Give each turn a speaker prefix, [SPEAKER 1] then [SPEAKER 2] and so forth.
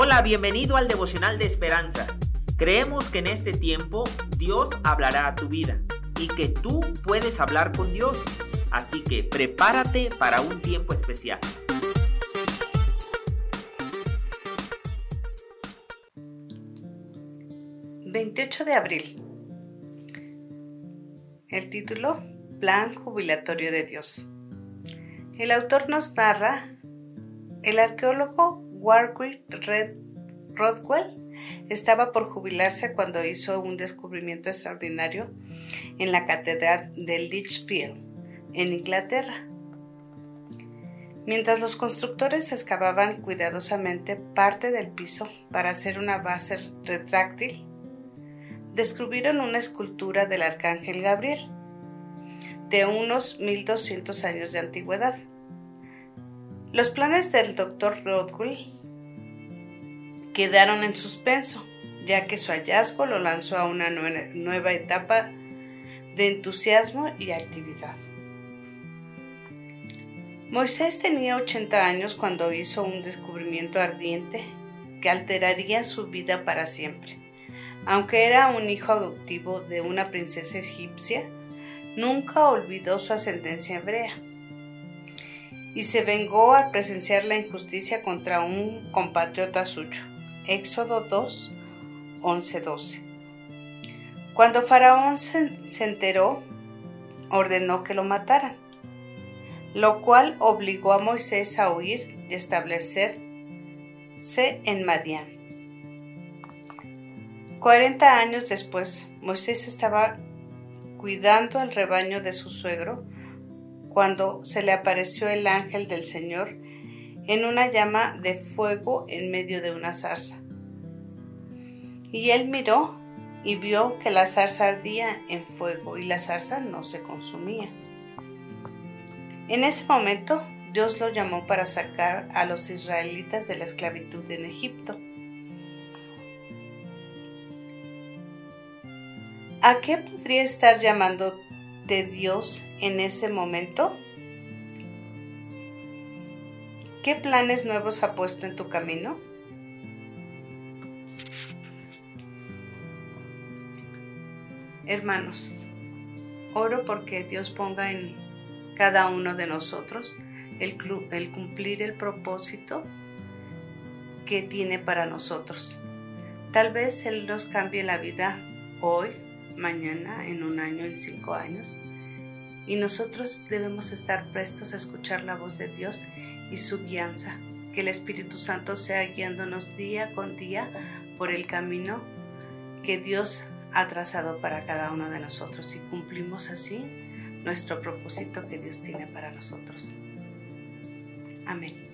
[SPEAKER 1] Hola, bienvenido al devocional de esperanza. Creemos que en este tiempo Dios hablará a tu vida y que tú puedes hablar con Dios. Así que prepárate para un tiempo especial.
[SPEAKER 2] ...28 de abril... El título... Plan jubilatorio de Dios... El autor nos narra... El arqueólogo Warwick Red Rodwell estaba por jubilarse cuando hizo un descubrimiento extraordinario en la catedral de Lichfield, en Inglaterra. Mientras los constructores excavaban cuidadosamente parte del piso para hacer una base retráctil, descubrieron una escultura del arcángel Gabriel, de unos 1200 años de antigüedad. Los planes del doctor Rodwell quedaron en suspenso, ya que su hallazgo lo lanzó a una nueva etapa de entusiasmo y actividad. Moisés tenía 80 años cuando hizo un descubrimiento ardiente que alteraría su vida para siempre. Aunque era un hijo adoptivo de una princesa egipcia, nunca olvidó su ascendencia hebrea y se vengó al presenciar la injusticia contra un compatriota suyo. Éxodo 2, 11, 12. Cuando Faraón se, enteró, ordenó que lo mataran, lo cual obligó a Moisés a huir y establecerse en Madián. Cuarenta años después, Moisés estaba cuidando el rebaño de su suegro cuando se le apareció el ángel del Señor en una llama de fuego en medio de una zarza. Y él miró y vio que la zarza ardía en fuego y la zarza no se consumía. En ese momento Dios lo llamó para sacar a los israelitas de la esclavitud en Egipto. ¿A qué podría estar llamando de Dios en ese momento? ¿Qué planes nuevos ha puesto en tu camino? Hermanos, oro porque Dios ponga en cada uno de nosotros el, el cumplir el propósito que tiene para nosotros. Tal vez Él nos cambie la vida hoy, mañana, en un año, en cinco años y nosotros debemos estar prestos a escuchar la voz de Dios y su guianza. Que el Espíritu Santo sea guiándonos día con día por el camino que Dios ha trazado para cada uno de nosotros y cumplimos así nuestro propósito que Dios tiene para nosotros. Amén.